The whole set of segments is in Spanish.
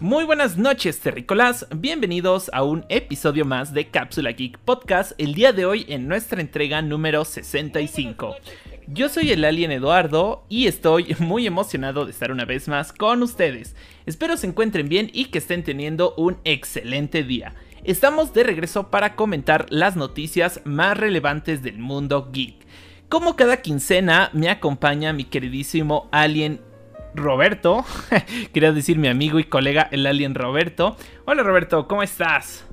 Muy buenas noches, terrícolas. Bienvenidos a un episodio más de Cápsula Geek Podcast, el día de hoy en nuestra entrega número 65. Yo soy el alien Eduardo y estoy muy emocionado de estar una vez más con ustedes. Espero se encuentren bien y que estén teniendo un excelente día. Estamos de regreso para comentar las noticias más relevantes del mundo geek. Como cada quincena me acompaña mi queridísimo alien Roberto. Quería decir mi amigo y colega, el alien Roberto. Hola Roberto, ¿cómo estás?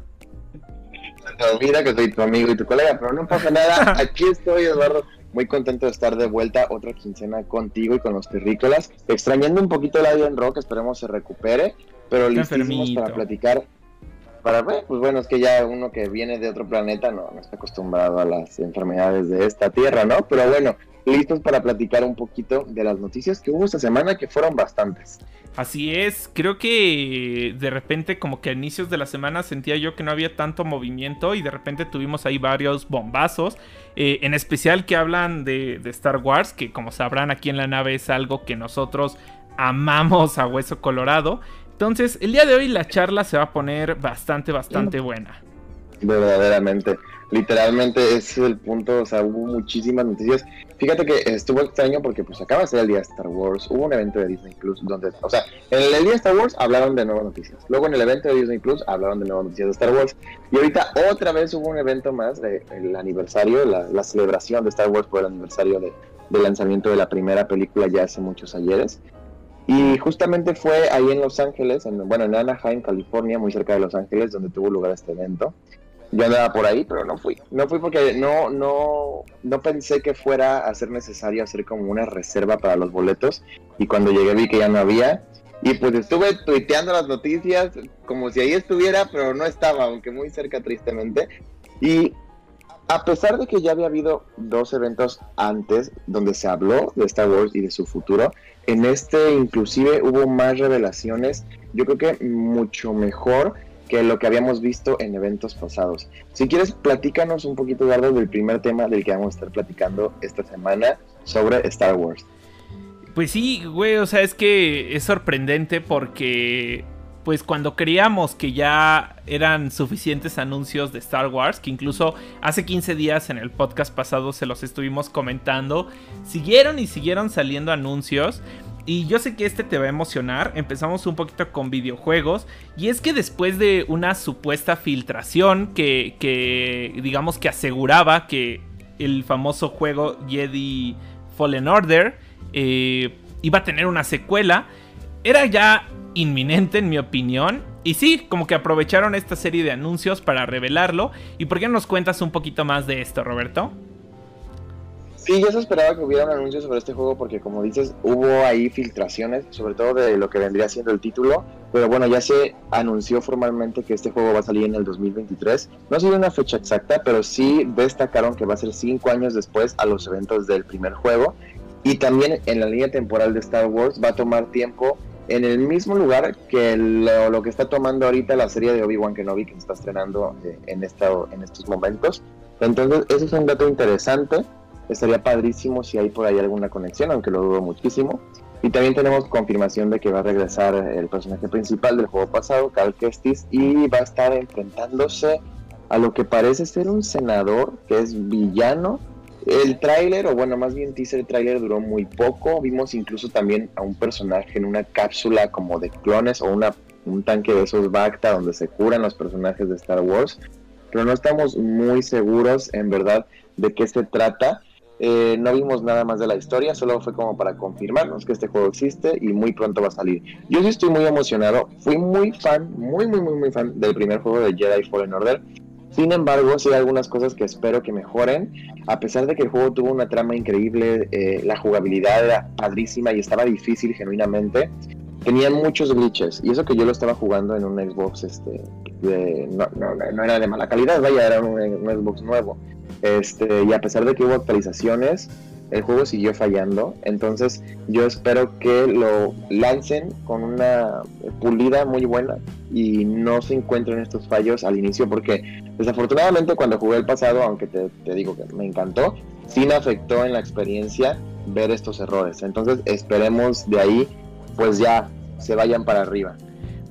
Mira que soy tu amigo y tu colega, pero no pasa nada. Aquí estoy, Eduardo. Muy contento de estar de vuelta otra quincena contigo y con los terrícolas. Extrañando un poquito el Alien Rock, esperemos se recupere, pero listísimos para platicar. Para, pues bueno, es que ya uno que viene de otro planeta no, no está acostumbrado a las enfermedades de esta tierra, ¿no? Pero bueno, listos para platicar un poquito de las noticias que hubo esta semana, que fueron bastantes. Así es, creo que de repente como que a inicios de la semana sentía yo que no había tanto movimiento y de repente tuvimos ahí varios bombazos, eh, en especial que hablan de, de Star Wars, que como sabrán aquí en la nave es algo que nosotros amamos a hueso colorado. Entonces, el día de hoy la charla se va a poner bastante, bastante buena. Verdaderamente literalmente es el punto, o sea, hubo muchísimas noticias. Fíjate que estuvo extraño porque pues acaba de ser el día de Star Wars, hubo un evento de Disney Plus donde, o sea, en el día de Star Wars hablaron de nuevas noticias, luego en el evento de Disney Plus hablaron de nuevas noticias de Star Wars y ahorita otra vez hubo un evento más del aniversario, la, celebración de Star Wars por el aniversario de, del lanzamiento de la primera película ya hace muchos ayeres. Y justamente fue ahí en Los Ángeles, en, bueno, en Anaheim, California, muy cerca de Los Ángeles, donde tuvo lugar este evento yo andaba por ahí, pero no fui. No fui porque no, no, no pensé que fuera a ser necesario hacer como una reserva para los boletos. Y cuando llegué vi que ya no había. Y pues estuve tuiteando las noticias como si ahí estuviera, pero no estaba, aunque muy cerca tristemente. Y a pesar de que ya había habido dos eventos antes donde se habló de Star Wars y de su futuro, en este inclusive hubo más revelaciones, yo creo que mucho mejor que lo que habíamos visto en eventos pasados. Si quieres, platícanos un poquito, Eduardo, del primer tema del que vamos a estar platicando esta semana sobre Star Wars. Pues sí, güey, o sea, es que es sorprendente porque, pues cuando creíamos que ya eran suficientes anuncios de Star Wars, que incluso hace 15 días en el podcast pasado se los estuvimos comentando, siguieron y siguieron saliendo anuncios. Y yo sé que este te va a emocionar. Empezamos un poquito con videojuegos. Y es que después de una supuesta filtración que, digamos que aseguraba que el famoso juego Jedi Fallen Order eh, iba a tener una secuela, era ya inminente en mi opinión. Y sí, como que aprovecharon esta serie de anuncios para revelarlo. ¿Y por qué no nos cuentas un poquito más de esto, Roberto? Sí, yo se esperaba que hubiera un anuncio sobre este juego porque como dices, hubo ahí filtraciones, sobre todo de lo que vendría siendo el título, pero bueno, ya se anunció formalmente que este juego va a salir en el 2023. No sé una fecha exacta, pero sí destacaron que va a ser cinco años después a los eventos del primer juego. Y también en la línea temporal de Star Wars va a tomar tiempo en el mismo lugar que lo, que está tomando ahorita la serie de Obi-Wan Kenobi que se está estrenando eh, en, esta, en estos momentos. Entonces, eso es un dato interesante. Estaría padrísimo si hay por ahí alguna conexión, aunque lo dudo muchísimo. Y también tenemos confirmación de que va a regresar el personaje principal del juego pasado, Cal Kestis, y va a estar enfrentándose a lo que parece ser un senador que es villano. El tráiler, o bueno, más bien teaser tráiler duró muy poco. Vimos incluso también a un personaje en una cápsula como de clones o una, un tanque de esos Bacta donde se curan los personajes de Star Wars. Pero no estamos muy seguros en verdad de qué se trata. Eh, no vimos nada más de la historia, solo fue como para confirmarnos que este juego existe y muy pronto va a salir. Yo sí estoy muy emocionado, fui muy fan, muy, muy, muy, muy fan del primer juego de Jedi Fallen Order. Sin embargo, sí hay algunas cosas que espero que mejoren. A pesar de que el juego tuvo una trama increíble, eh, la jugabilidad era padrísima y estaba difícil genuinamente, tenían muchos glitches. Y eso que yo lo estaba jugando en un Xbox, este, no, era de mala calidad, vaya, era un Xbox nuevo. Este, y a pesar de que hubo actualizaciones, el juego siguió fallando. Entonces yo espero que lo lancen con una pulida muy buena y no se encuentren estos fallos al inicio porque desafortunadamente cuando jugué el pasado, aunque te, te digo que me encantó, sí me afectó en la experiencia ver estos errores. Entonces esperemos de ahí pues ya se vayan para arriba.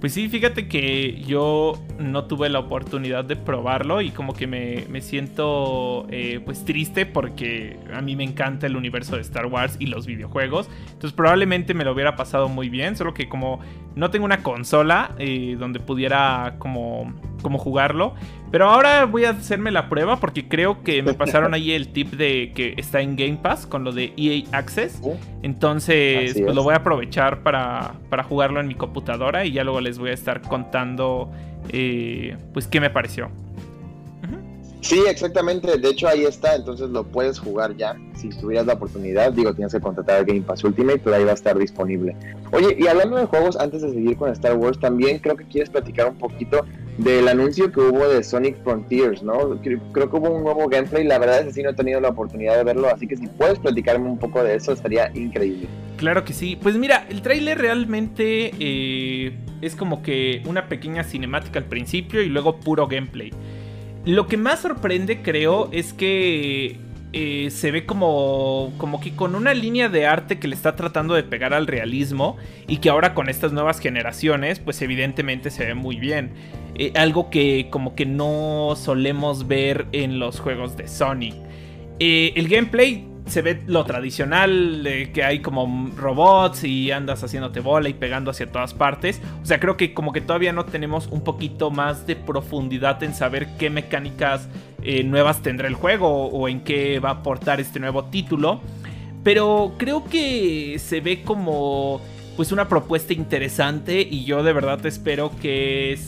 Pues sí, fíjate que yo no tuve la oportunidad de probarlo y como que me, siento eh, pues triste porque a mí me encanta el universo de Star Wars y los videojuegos. Entonces probablemente me lo hubiera pasado muy bien, solo que como no tengo una consola eh, donde pudiera como, como jugarlo. Pero ahora voy a hacerme la prueba porque creo que me pasaron ahí el tip de que está en Game Pass con lo de EA Access. Entonces pues, lo voy a aprovechar para, para jugarlo en mi computadora y ya luego les voy a estar contando eh, pues qué me pareció. Sí, exactamente. De hecho, ahí está. Entonces lo puedes jugar ya. Si tuvieras la oportunidad, digo, tienes que contratar Game Pass Ultimate, pero ahí va a estar disponible. Oye, y hablando de juegos, antes de seguir con Star Wars, también creo que quieres platicar un poquito del anuncio que hubo de Sonic Frontiers, ¿no? Creo que hubo un nuevo gameplay. La verdad es que sí no he tenido la oportunidad de verlo, así que si puedes platicarme un poco de eso, estaría increíble. Claro que sí. Pues mira, el tráiler realmente eh, es como que una pequeña cinemática al principio y luego puro gameplay. Lo que más sorprende, creo, es que eh, se ve como, como que con una línea de arte que le está tratando de pegar al realismo y que ahora con estas nuevas generaciones, pues evidentemente se ve muy bien. Eh, algo que como que no solemos ver en los juegos de Sony. Eh, el gameplay se ve lo tradicional, que hay como robots y andas haciéndote bola y pegando hacia todas partes. O sea, creo que como que todavía no tenemos un poquito más de profundidad en saber qué mecánicas eh, nuevas tendrá el juego o en qué va a aportar este nuevo título. Pero creo que se ve como pues una propuesta interesante y yo de verdad espero que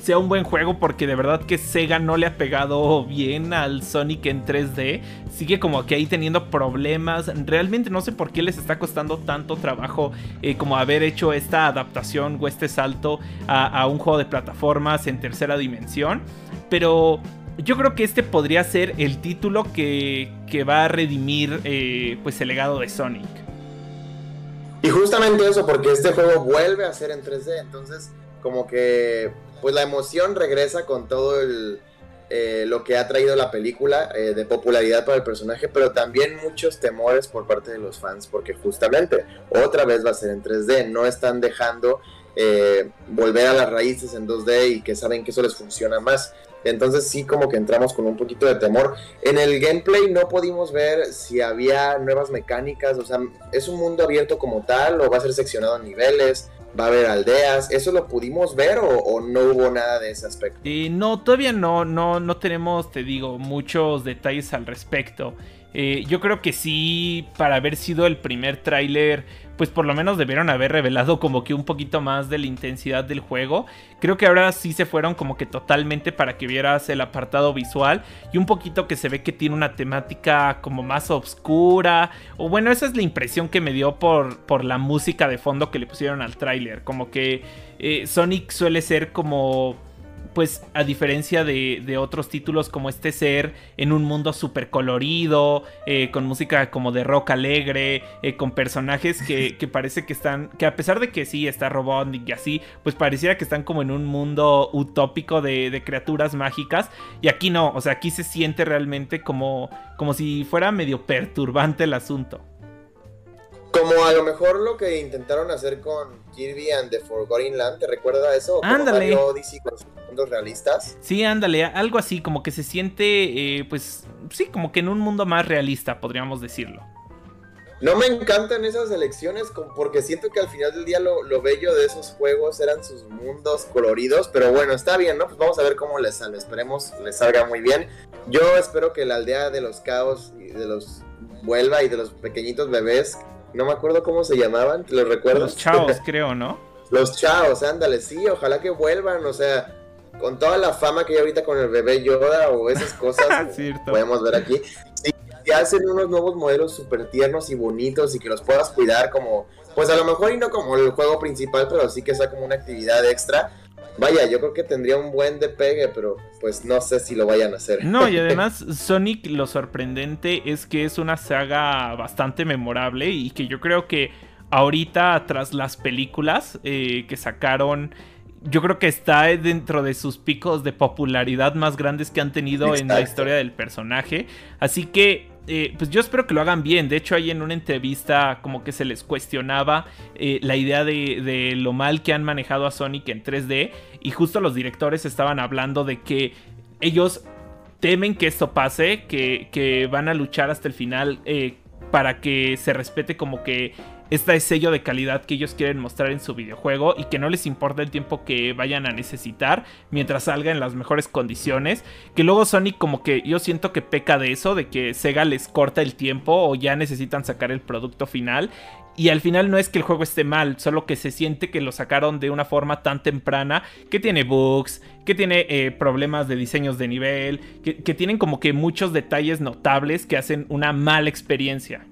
sea un buen juego porque de verdad que Sega no le ha pegado bien al Sonic en 3D. Sigue como que ahí teniendo problemas. Realmente no sé por qué les está costando tanto trabajo eh, como haber hecho esta adaptación o este salto a, un juego de plataformas en tercera dimensión. Pero yo creo que este podría ser el título que, va a redimir eh, pues el legado de Sonic. Y justamente eso, porque este juego vuelve a ser en 3D, entonces como que pues la emoción regresa con todo el, eh, lo que ha traído la película eh, de popularidad para el personaje, pero también muchos temores por parte de los fans, porque justamente otra vez va a ser en 3D, no están dejando eh, volver a las raíces en 2D y que saben que eso les funciona más. Entonces sí como que entramos con un poquito de temor. En el gameplay no pudimos ver si había nuevas mecánicas, o sea, es un mundo abierto como tal o va a ser seccionado en niveles va a haber aldeas. ¿Eso lo pudimos ver o, no hubo nada de ese aspecto? Eh, no, todavía no, no, no tenemos, te digo, muchos detalles al respecto. Eh, yo creo que sí, para haber sido el primer tráiler, pues por lo menos debieron haber revelado como que un poquito más de la intensidad del juego. Creo que ahora sí se fueron como que totalmente para que vieras el apartado visual y un poquito que se ve que tiene una temática como más oscura. O bueno, esa es la impresión que me dio por, por la música de fondo que le pusieron al tráiler. Como que eh, Sonic suele ser como pues a diferencia de, otros títulos como este ser en un mundo súper colorido, eh, con música como de rock alegre, eh, con personajes que, parece que están, que a pesar de que sí está Robotnik y así, pues pareciera que están como en un mundo utópico de, criaturas mágicas. Y aquí no, o sea, aquí se siente realmente como, como si fuera medio perturbante el asunto. Como a lo mejor lo que intentaron hacer con Kirby and the Forgotten Land, ¿te recuerda eso? Ándale. Odyssey con sus mundos realistas. Sí, ándale, algo así, como que se siente, eh, pues, sí, como que en un mundo más realista, podríamos decirlo. No me encantan esas elecciones porque siento que al final del día lo, lo, bello de esos juegos eran sus mundos coloridos, pero bueno, está bien, ¿no? Pues vamos a ver cómo les sale, esperemos les salga muy bien. Yo espero que la aldea de los caos y de los vuelva y de los pequeñitos bebés no me acuerdo cómo se llamaban, ¿te lo recuerdas? Los Chaos, creo, ¿no? Los Chaos, ándale, sí, ojalá que vuelvan, o sea, con toda la fama que hay ahorita con el bebé Yoda o esas cosas, podemos ver aquí. Sí, que hacen unos nuevos modelos súper tiernos y bonitos y que los puedas cuidar como, pues a lo mejor y no como el juego principal, pero sí que sea como una actividad extra Vaya, yo creo que tendría un buen de pegue, pero pues no sé si lo vayan a hacer. No, y además Sonic lo sorprendente es que es una saga bastante memorable y que yo creo que ahorita tras las películas eh, que sacaron yo creo que está dentro de sus picos de popularidad más grandes que han tenido en la historia del personaje. Así que eh, pues yo espero que lo hagan bien. De hecho, ahí en una entrevista como que se les cuestionaba eh, la idea de, lo mal que han manejado a Sonic en 3D. Y justo los directores estaban hablando de que ellos temen que esto pase, que, que van a luchar hasta el final eh, para que se respete como que este sello de calidad que ellos quieren mostrar en su videojuego y que no les importa el tiempo que vayan a necesitar mientras salga en las mejores condiciones. Que luego Sonic como que yo siento que peca de eso, de que Sega les corta el tiempo o ya necesitan sacar el producto final. Y al final no es que el juego esté mal, solo que se siente que lo sacaron de una forma tan temprana que tiene bugs, que tiene eh, problemas de diseños de nivel, que, que tienen como que muchos detalles notables que hacen una mala experiencia.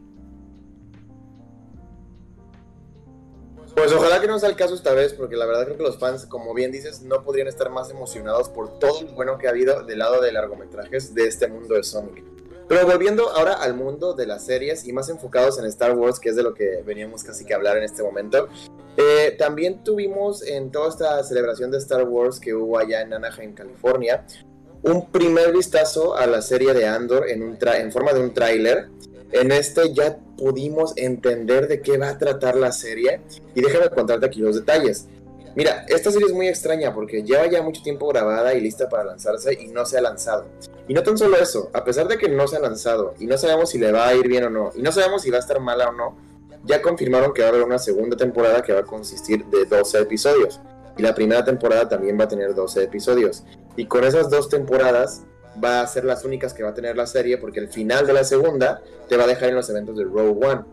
Pues ojalá que no sea el caso esta vez, porque la verdad creo que los fans, como bien dices, no podrían estar más emocionados por todo lo bueno que ha habido del lado de largometrajes de este mundo de Sonic. Pero volviendo ahora al mundo de las series y más enfocados en Star Wars, que es de lo que veníamos casi que hablar en este momento, eh, también tuvimos en toda esta celebración de Star Wars que hubo allá en Anaheim, California, un primer vistazo a la serie de Andor en, en forma de un tráiler en este ya pudimos entender de qué va a tratar la serie y déjame contarte aquí los detalles. Mira, esta serie es muy extraña porque lleva ya mucho tiempo grabada y lista para lanzarse y no se ha lanzado. Y no tan solo eso, a pesar de que no se ha lanzado y no sabemos si le va a ir bien o no, y no sabemos si va a estar mala o no, ya confirmaron que va a haber una segunda temporada que va a consistir de 12 episodios. Y la primera temporada también va a tener 12 episodios. Y con esas dos temporadas va a ser las únicas que va a tener la serie porque el final de la segunda te va a dejar en los eventos de Rogue One.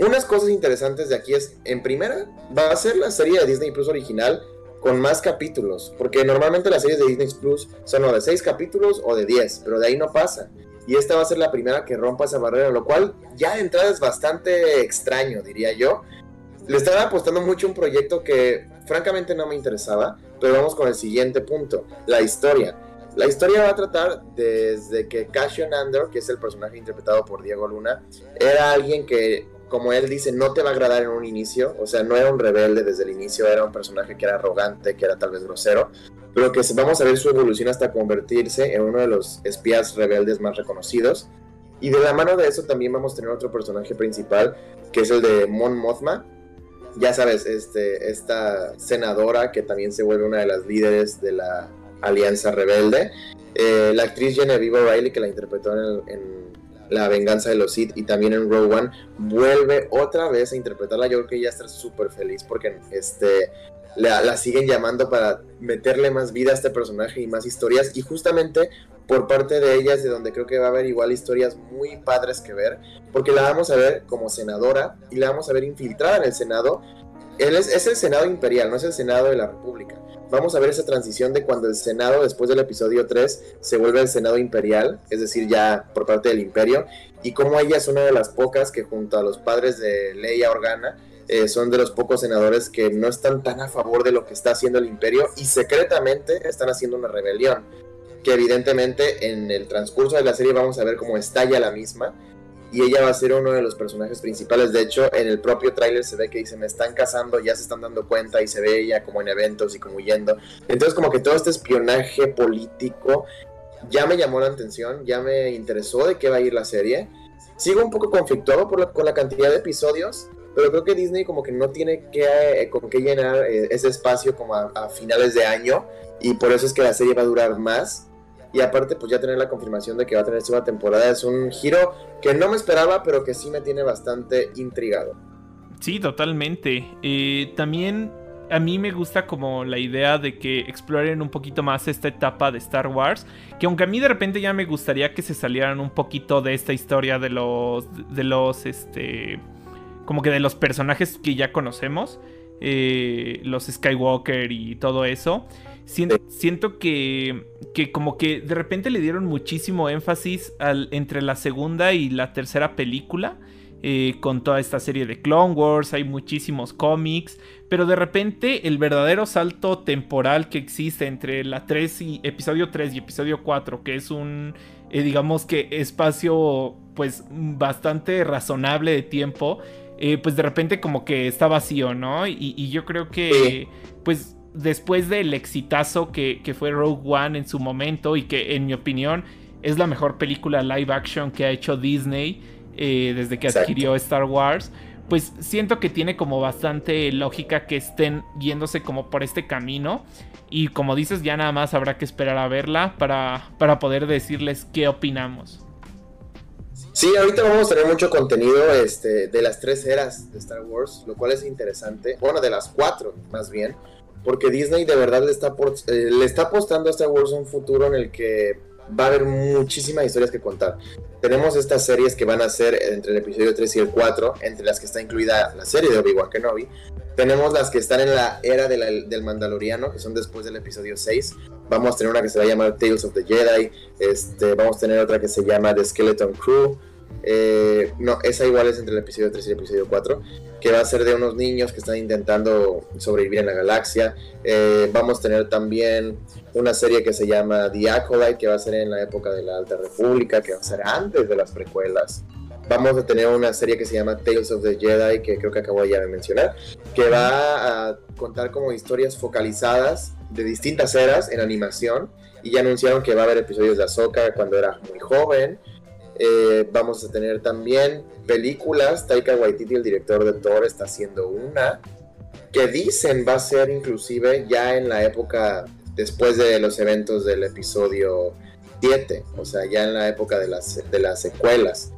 Unas cosas interesantes de aquí es, en primera, va a ser la serie de Disney Plus original con más capítulos, porque normalmente las series de Disney Plus son o de 6 capítulos o de 10, pero de ahí no pasa. Y esta va a ser la primera que rompa esa barrera, lo cual ya de entrada es bastante extraño, diría yo. Le estaba apostando mucho un proyecto que francamente no me interesaba, pero vamos con el siguiente punto, la historia. La historia va a tratar desde que Cassian Andor, que es el personaje interpretado por Diego Luna, era alguien que, como él dice, no te va a agradar en un inicio, o sea, no era un rebelde desde el inicio, era un personaje que era arrogante, que era tal vez grosero, pero que vamos a ver su evolución hasta convertirse en uno de los espías rebeldes más reconocidos. Y de la mano de eso también vamos a tener otro personaje principal, que es el de Mon Mothma, ya sabes, este, esta senadora que también se vuelve una de las líderes de la Alianza Rebelde. Eh, la actriz Genevieve O'Reilly, que la interpretó en, La Venganza de los Sith y también en Rogue One, vuelve otra vez a interpretarla. Yo creo que ella está súper feliz porque este, la, siguen llamando para meterle más vida a este personaje y más historias. Y justamente por parte de ella es de donde creo que va a haber igual historias muy padres que ver, porque la vamos a ver como senadora y la vamos a ver infiltrada en el Senado. Él es el Senado Imperial, no es el Senado de la República vamos a ver esa transición de cuando el Senado, después del episodio 3, se vuelve el Senado imperial, es decir, ya por parte del imperio, y cómo ella es una de las pocas que junto a los padres de Leia Organa, eh, son de los pocos senadores que no están tan a favor de lo que está haciendo el imperio y secretamente están haciendo una rebelión, que evidentemente en el transcurso de la serie vamos a ver cómo estalla la misma y ella va a ser uno de los personajes principales. De hecho, en el propio tráiler se ve que dice, me están casando, ya se están dando cuenta y se ve ella como en eventos y como huyendo. Entonces como que todo este espionaje político ya me llamó la atención, ya me interesó de qué va a ir la serie. Sigo un poco conflictuado por con la cantidad de episodios, pero creo que Disney como que no tiene que, eh, con qué llenar eh, ese espacio como a finales de año y por eso es que la serie va a durar más y aparte pues ya tener la confirmación de que va a tener segunda temporada es un giro que no me esperaba pero que sí me tiene bastante intrigado. Sí, totalmente. Eh, también a mí me gusta como la idea de que exploren un poquito más esta etapa de Star Wars, que aunque a mí de repente ya me gustaría que se salieran un poquito de esta historia de los de los este como que de los personajes que ya conocemos, eh, los Skywalker y todo eso. Siento, que, que, como que de repente le dieron muchísimo énfasis al, entre la segunda y la tercera película. Eh, con toda esta serie de Clone Wars, hay muchísimos cómics, pero de repente el verdadero salto temporal que existe entre la 3 y episodio 3 y episodio 4, que es un, eh, digamos que espacio pues bastante razonable de tiempo, eh, pues de repente como que está vacío, ¿no? Y, y yo creo que pues después del exitazo que, fue Rogue One en su momento y que en mi opinión es la mejor película live action que ha hecho Disney eh, desde que adquirió Star Wars. Pues siento que tiene como bastante lógica que estén yéndose como por este camino. Y como dices, ya nada más habrá que esperar a verla para, para poder decirles qué opinamos. Sí, ahorita vamos a tener mucho contenido este, de las tres eras de Star Wars, lo cual es interesante. Bueno, de las cuatro, más bien. Porque Disney de verdad le está, eh, le está apostando a Star Wars un futuro en el que va a haber muchísimas historias que contar. Tenemos estas series que van a ser entre el episodio 3 y el 4, entre las que está incluida la serie de Obi-Wan Kenobi. Tenemos las que están en la era del Mandaloriano, que son después del episodio 6. Vamos a tener una que se va a llamar Tales of the Jedi. Este, vamos a tener otra que se llama The Skeleton Crew. Eh, no, esa igual es entre el episodio 3 y el episodio 4, que va a ser de unos niños que están intentando sobrevivir en la galaxia. Eh, vamos a tener también una serie que se llama The Acolyte, que va a ser en la época de la Alta República, que va a ser antes de las precuelas. Vamos a tener una serie que se llama Tales of the Jedi, que creo que acabo ya de mencionar, que va a contar como historias focalizadas de distintas eras en animación. Y ya anunciaron que va a haber episodios de Ahsoka cuando era muy joven, eh, vamos a tener también películas. Taika Waititi, el director de Thor, está haciendo una que dicen va a ser inclusive ya en la época después de los eventos del episodio 7, o sea, ya en la época de las, de las secuelas.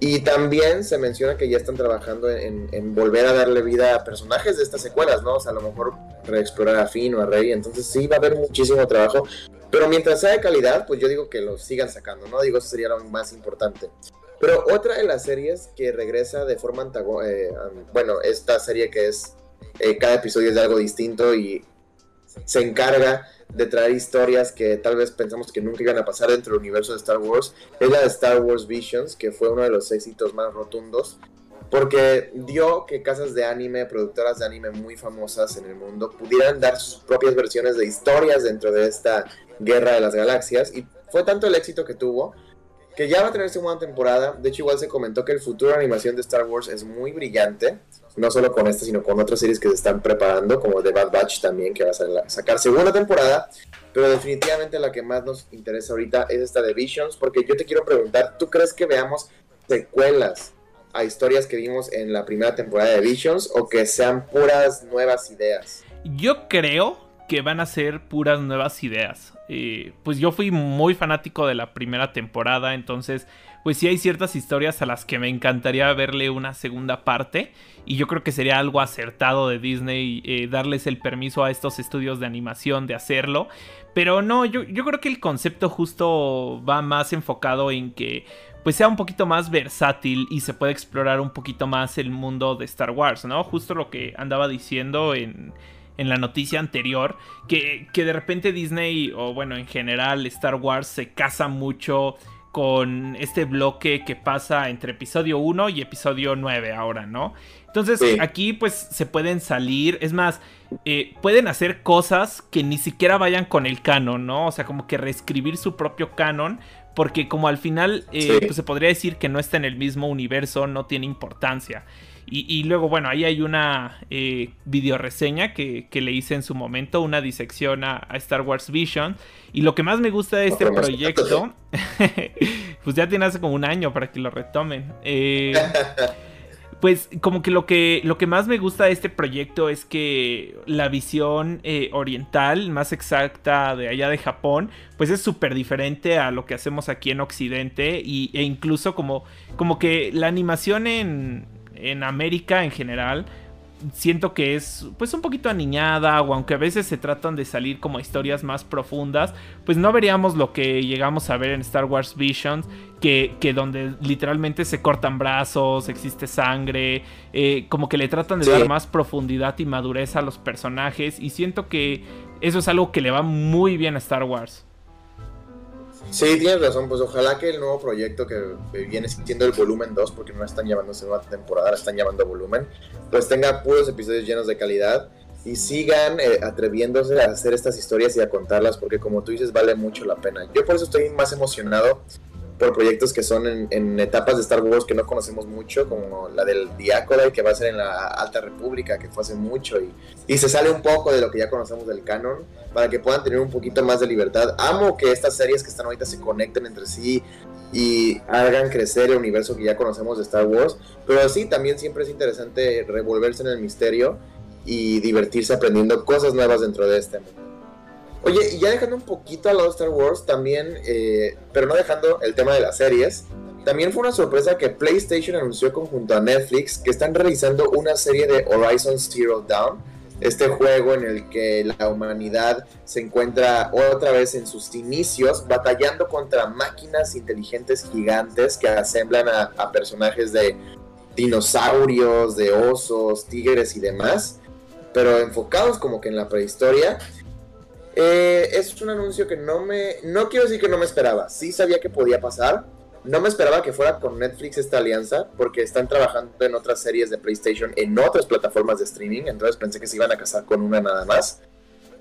Y también se menciona que ya están trabajando en, en, volver a darle vida a personajes de estas secuelas, ¿no? O sea, a lo mejor reexplorar a Finn o a Rey. Entonces sí va a haber muchísimo trabajo. Pero mientras sea de calidad, pues yo digo que lo sigan sacando, ¿no? Digo, eso sería lo más importante. Pero otra de las series que regresa de forma antagónica, eh, bueno, esta serie que es, eh, cada episodio es de algo distinto y se encarga de traer historias que tal vez pensamos que nunca iban a pasar dentro del universo de Star Wars, es la de Star Wars Visions, que fue uno de los éxitos más rotundos porque dio que casas de anime, productoras de anime muy famosas en el mundo, pudieran dar sus propias versiones de historias dentro de esta guerra de las galaxias. Y fue tanto el éxito que tuvo que ya va a tener segunda temporada. De hecho, igual se comentó que el futuro de animación de Star Wars es muy brillante. No solo con esta, sino con otras series que se están preparando, como The Bad Batch también, que va a sacar segunda temporada. Pero definitivamente la que más nos interesa ahorita es esta de Visions, porque yo te quiero preguntar, ¿tú crees que veamos secuelas a historias que vimos en la primera temporada de Visions o que sean puras nuevas ideas? Yo creo que van a ser puras nuevas ideas. Eh, pues yo fui muy fanático de la primera temporada, entonces pues sí hay ciertas historias a las que me encantaría verle una segunda parte y yo creo que sería algo acertado de Disney eh, darles el permiso a estos estudios de animación de hacerlo. Pero no, yo, yo creo que el concepto justo va más enfocado en que pues sea un poquito más versátil y se puede explorar un poquito más el mundo de Star Wars, ¿no? Justo lo que andaba diciendo en, en la noticia anterior, que, que de repente Disney, o bueno, en general Star Wars se casa mucho con este bloque que pasa entre episodio 1 y episodio 9 ahora, ¿no? Entonces aquí pues se pueden salir, es más, eh, pueden hacer cosas que ni siquiera vayan con el canon, ¿no? O sea, como que reescribir su propio canon porque como al final eh, pues se podría decir que no está en el mismo universo, no tiene importancia. Y, luego, bueno, ahí hay una eh, videoreseña que, que, le hice en su momento, una disección a, Star Wars Vision. Y lo que más me gusta de este proyecto, pues ya tiene hace como un año para que lo retomen. Eh, pues como que lo que lo que más me gusta de este proyecto es que la visión eh, oriental más exacta de allá de Japón pues es súper diferente a lo que hacemos aquí en Occidente y, e incluso como como que la animación en, en América en general siento que es pues un poquito aniñada o aunque a veces se tratan de salir como historias más profundas, pues no veríamos lo que llegamos a ver en Star Wars Visions, que, que donde literalmente se cortan brazos, existe sangre, eh, como que le tratan de dar más profundidad y madurez a los personajes y siento que eso es algo que le va muy bien a Star Wars. Sí, tienes razón, pues ojalá que el nuevo proyecto que, viene siendo el volumen 2, porque no están llamándose nueva temporada, la están llamando volumen, pues tenga puros episodios llenos de calidad y sigan eh, atreviéndose a hacer estas historias y a contarlas, porque como tú dices, vale mucho la pena. Yo por eso estoy más emocionado por proyectos que son en, etapas de Star Wars que no conocemos mucho, como la del Diácola, que va a ser en la Alta República, que fue hace mucho, y, y se sale un poco de lo que ya conocemos del canon, para que puedan tener un poquito más de libertad. Amo que estas series que están ahorita se conecten entre sí y hagan crecer el universo que ya conocemos de Star Wars, pero sí, también siempre es interesante revolverse en el misterio y divertirse aprendiendo cosas nuevas dentro de este mundo. Oye, y ya dejando un poquito al lado Star Wars, también, eh, pero no dejando el tema de las series, también fue una sorpresa que PlayStation anunció conjunto a Netflix que están realizando una serie de Horizon Zero Dawn, este juego en el que la humanidad se encuentra otra vez en sus inicios batallando contra máquinas inteligentes gigantes que asemblan a, a personajes de dinosaurios, de osos, tigres y demás, pero enfocados como que en la prehistoria eh, es un anuncio que no me. No quiero decir que no me esperaba. Sí sabía que podía pasar. No me esperaba que fuera con Netflix esta alianza, porque están trabajando en otras series de PlayStation en otras plataformas de streaming. Entonces pensé que se iban a casar con una nada más.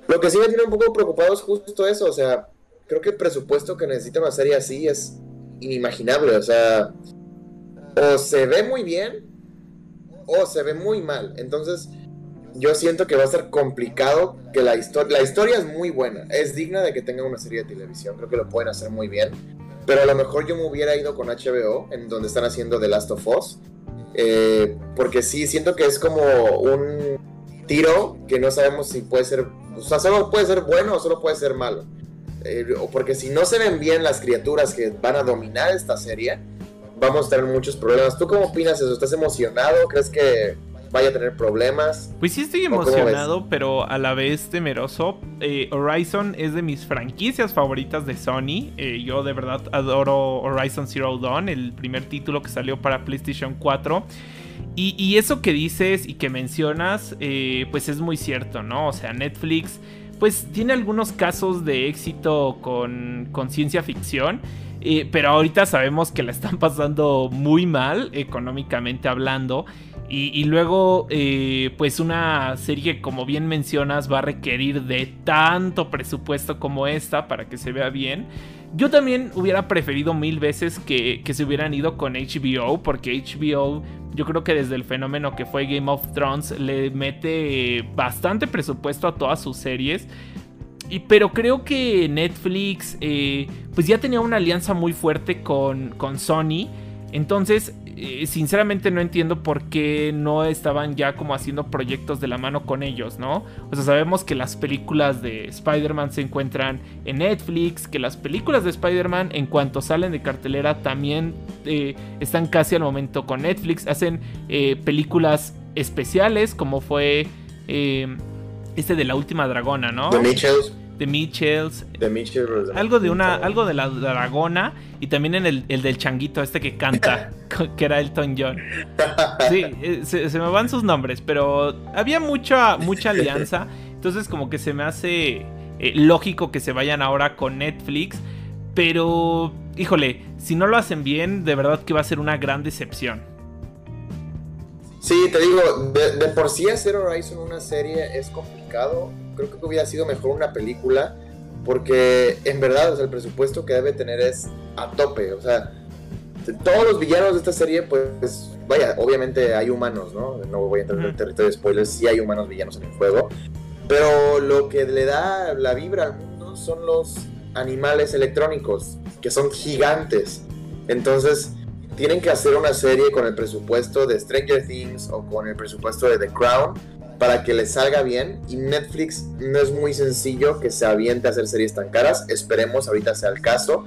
Lo que sí me tiene un poco preocupado es justo eso. O sea, creo que el presupuesto que necesita una serie así es inimaginable. O sea, o se ve muy bien o se ve muy mal. Entonces yo siento que va a ser complicado que la historia... La historia es muy buena, es digna de que tenga una serie de televisión, creo que lo pueden hacer muy bien. Pero a lo mejor yo me hubiera ido con HBO, en donde están haciendo The Last of Us. Eh, porque sí, siento que es como un tiro que no sabemos si puede ser... O sea, solo puede ser bueno o solo puede ser malo. Eh, porque si no se ven bien las criaturas que van a dominar esta serie, vamos a tener muchos problemas. ¿Tú cómo opinas eso? ¿Estás emocionado? ¿Crees que vaya a tener problemas. Pues sí estoy emocionado, pero a la vez temeroso. Eh, Horizon es de mis franquicias favoritas de Sony. Eh, yo de verdad adoro Horizon Zero Dawn, el primer título que salió para PlayStation 4. Y, eso que dices y que mencionas, eh, pues es muy cierto, ¿no? O sea, Netflix, pues tiene algunos casos de éxito con, con ciencia ficción. pero ahorita sabemos que la están pasando muy mal, económicamente hablando. Y, luego, eh, pues una serie, como bien mencionas, va a requerir de tanto presupuesto como esta para que se vea bien. Yo también hubiera preferido mil veces que, se hubieran ido con HBO, porque HBO, yo creo que desde el fenómeno que fue Game of Thrones, le mete bastante presupuesto a todas sus series. Y, pero creo que Netflix, eh, pues ya tenía una alianza muy fuerte con, con Sony. Entonces, eh, sinceramente no entiendo por qué no estaban ya como haciendo proyectos de la mano con ellos, ¿no? O sea, sabemos que las películas de Spider-Man se encuentran en Netflix, que las películas de Spider-Man en cuanto salen de cartelera también eh, están casi al momento con Netflix, hacen eh, películas especiales como fue este de la última dragona, ¿no? The Mitchells. The Mitchells. Algo de una, algo de la dragona y también en el, del changuito este que canta, que era Elton John. Sí, eh, se, me van sus nombres, pero había mucha, mucha alianza. Entonces como que se me hace eh, lógico que se vayan ahora con Netflix. Pero, híjole, si no lo hacen bien, de verdad que va a ser una gran decepción. Sí, te digo, de, de por sí hacer Horizon una serie es complicado. Creo que hubiera sido mejor una película porque en verdad, el presupuesto que debe tener es a tope. O sea, todos los villanos de esta serie, pues, vaya, obviamente hay humanos, ¿no? No voy a entrar en el territorio de spoilers, sí hay humanos villanos en el juego. Pero lo que le da la vibra al mundo son los animales electrónicos, que son gigantes. Entonces, tienen que hacer una serie con el presupuesto de Stranger Things o con el presupuesto de The Crown para que les salga bien. Y Netflix no es muy sencillo que se aviente a hacer series tan caras. Esperemos ahorita sea el caso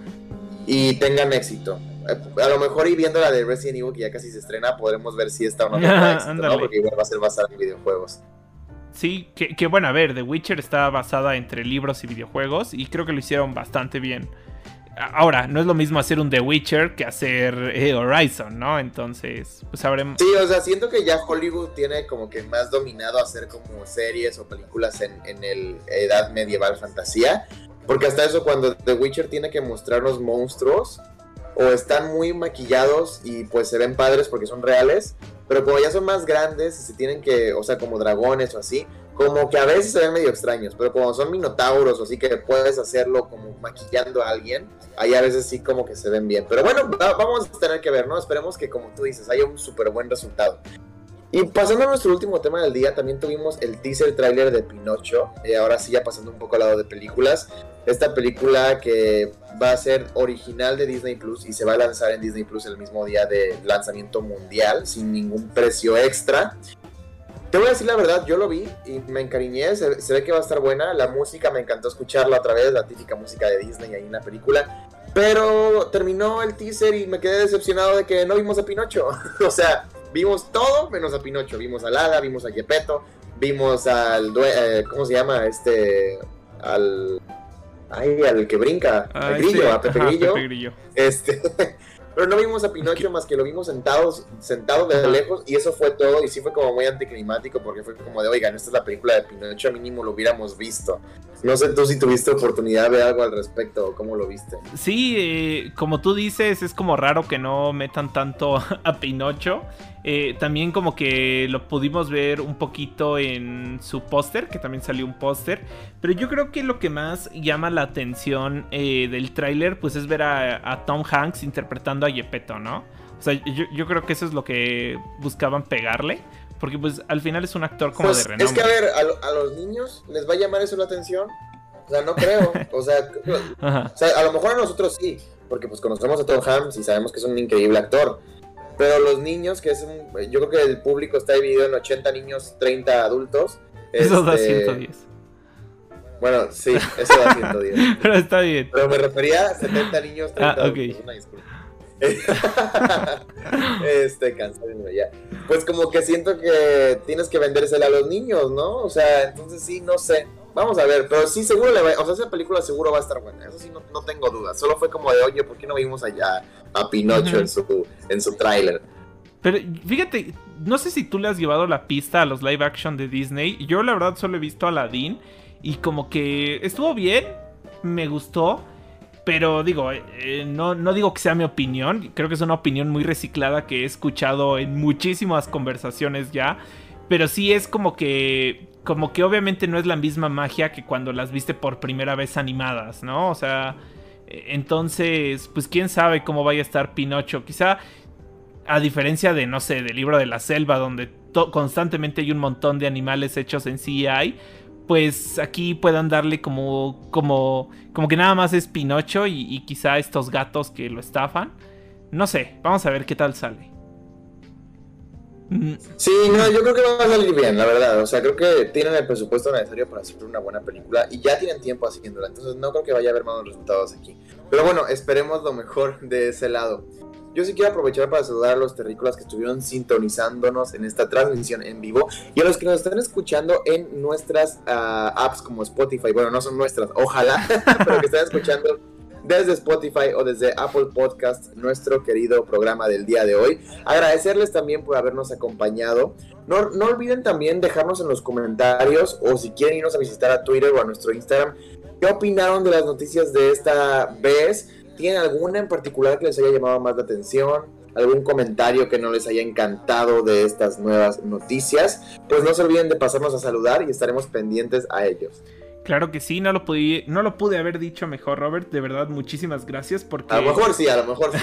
y tengan éxito. Eh, a lo mejor y viendo la de Resident Evil que ya casi se estrena, podremos ver si está o no éxito, Porque igual va a ser basada en videojuegos. Sí, que, que, bueno, a ver, The Witcher está basada entre libros y videojuegos y creo que lo hicieron bastante bien. Ahora, no es lo mismo hacer un The Witcher que hacer eh, Horizon, ¿no? Entonces, pues sabremos. Sí, o sea, siento que ya Hollywood tiene como que más dominado hacer como series o películas en, en el edad medieval fantasía. Porque hasta eso, cuando The Witcher tiene que mostrarnos monstruos, o están muy maquillados y pues se ven padres porque son reales, pero como ya son más grandes y se tienen que, o sea, como dragones o así, como que a veces se ven medio extraños, pero como son minotauros, así que puedes hacerlo como maquillando a alguien, ahí a veces sí como que se ven bien. Pero bueno, vamos a tener que ver, ¿no? Esperemos que como tú dices, haya un súper buen resultado. Y pasando a nuestro último tema del día, también tuvimos el teaser trailer de Pinocho. Eh, ahora sí, ya pasando un poco al lado de películas. Esta película que va a ser original de Disney Plus y se va a lanzar en Disney Plus el mismo día de lanzamiento mundial, sin ningún precio extra. Te voy a decir la verdad, yo lo vi y me encariñé, se, ve que va a estar buena. La música me encantó escucharla otra vez, la típica música de Disney ahí en la película. Pero terminó el teaser y me quedé decepcionado de que no vimos a Pinocho. o sea, vimos todo menos a Pinocho. Vimos a Lada, vimos a Gepetto, vimos al. Eh, ¿Cómo se llama? Este. Al. Ay, al que brinca. al grillo, a Pepe, Grillo. Pepe Grillo. Este. Pero no vimos a Pinocho más que lo vimos sentados, sentado de lejos y eso fue todo y sí fue como muy anticlimático porque fue como de, oigan, esta es la película de Pinocho, mínimo lo hubiéramos visto. No sé tú si tuviste oportunidad de algo al respecto o cómo lo viste. Sí, eh, como tú dices, es como raro que no metan tanto a Pinocho. Eh, también como que lo pudimos ver un poquito en su póster, que también salió un póster. Pero yo creo que lo que más llama la atención eh, del tráiler, pues es ver a, Tom Hanks interpretando a Yepeto, ¿no? O sea, yo, creo que eso es lo que buscaban pegarle. Porque pues al final es un actor como pues, de renombre. Es que a ver, a, los niños les va a llamar eso la atención. O sea, no creo. O sea, o sea, a lo mejor a nosotros sí. Porque pues conocemos a Tom Hanks y sabemos que es un increíble actor. Pero los niños, que es un, yo creo que el público está dividido en 80 niños, 30 adultos. Eso da 110. Este, bueno, sí, eso da 110. Pero está bien. Pero me refería a 70 niños, 30 ah, adultos. Una disculpa. este, cansado ya. Pues como que siento que tienes que vendérsela a los niños, ¿no? O sea, entonces sí, no sé. Vamos a ver, pero sí, seguro le va, o sea, esa película seguro va a estar buena, eso sí, no, no tengo dudas. Solo fue como de, oye, ¿por qué no vimos allá a Pinocho en su, en su tráiler? Pero fíjate, no sé si tú le has llevado la pista a los live action de Disney. Yo la verdad solo he visto a Aladdin y como que estuvo bien, me gustó. Pero digo, eh, no, no digo que sea mi opinión, creo que es una opinión muy reciclada que he escuchado en muchísimas conversaciones ya. Pero sí es como que como que obviamente no es la misma magia que cuando las viste por primera vez animadas, ¿no? O sea, e, entonces, pues quién sabe cómo vaya a estar Pinocho. Quizá, a diferencia de, no sé, del libro de la selva, donde constantemente hay un montón de animales hechos en CGI, pues aquí puedan darle como, como, como que nada más es Pinocho y, quizá estos gatos que lo estafan. No sé, vamos a ver qué tal sale. Sí, no, yo creo que va a salir bien, la verdad. O sea, creo que tienen el presupuesto necesario para hacer una buena película y ya tienen tiempo haciéndola. Entonces no creo que vaya a haber malos resultados aquí. Pero bueno, esperemos lo mejor de ese lado. Yo sí quiero aprovechar para saludar a los terrícolas que estuvieron sintonizándonos en esta transmisión en vivo y a los que nos están escuchando en nuestras ah, apps como Spotify. Bueno, no son nuestras, ojalá, pero que están escuchando desde Spotify o desde Apple Podcast nuestro querido programa del día de hoy. Agradecerles también por habernos acompañado. No, no olviden también dejarnos en los comentarios o si quieren irnos a visitar a Twitter o a nuestro Instagram qué opinaron de las noticias de esta vez. ¿Tienen alguna en particular que les haya llamado más la atención? algún comentario que no les haya encantado de estas nuevas noticias, pues no se olviden de pasarnos a saludar y estaremos pendientes a ellos. Claro que sí, no lo, pude, no lo pude haber dicho mejor, Robert. De verdad, muchísimas gracias porque... A lo mejor sí, a lo mejor sí.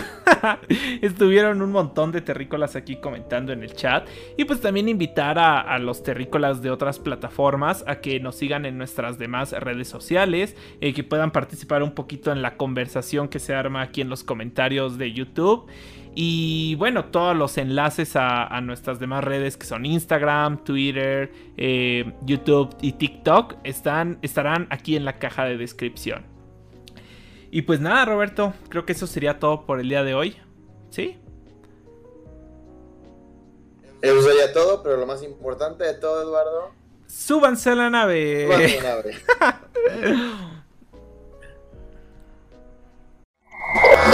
Estuvieron un montón de terrícolas aquí comentando en el chat. Y pues también invitar a, los terrícolas de otras plataformas a que nos sigan en nuestras demás redes sociales, eh, que puedan participar un poquito en la conversación que se arma aquí en los comentarios de YouTube. Y bueno, todos los enlaces a, nuestras demás redes que son Instagram, Twitter, eh, YouTube y TikTok están, estarán aquí en la caja de descripción. Y pues nada, Roberto, creo que eso sería todo por el día de hoy. ¿Sí? Eso sería todo, pero lo más importante de todo, Eduardo. Súbanse a la nave. Súbanse a la nave.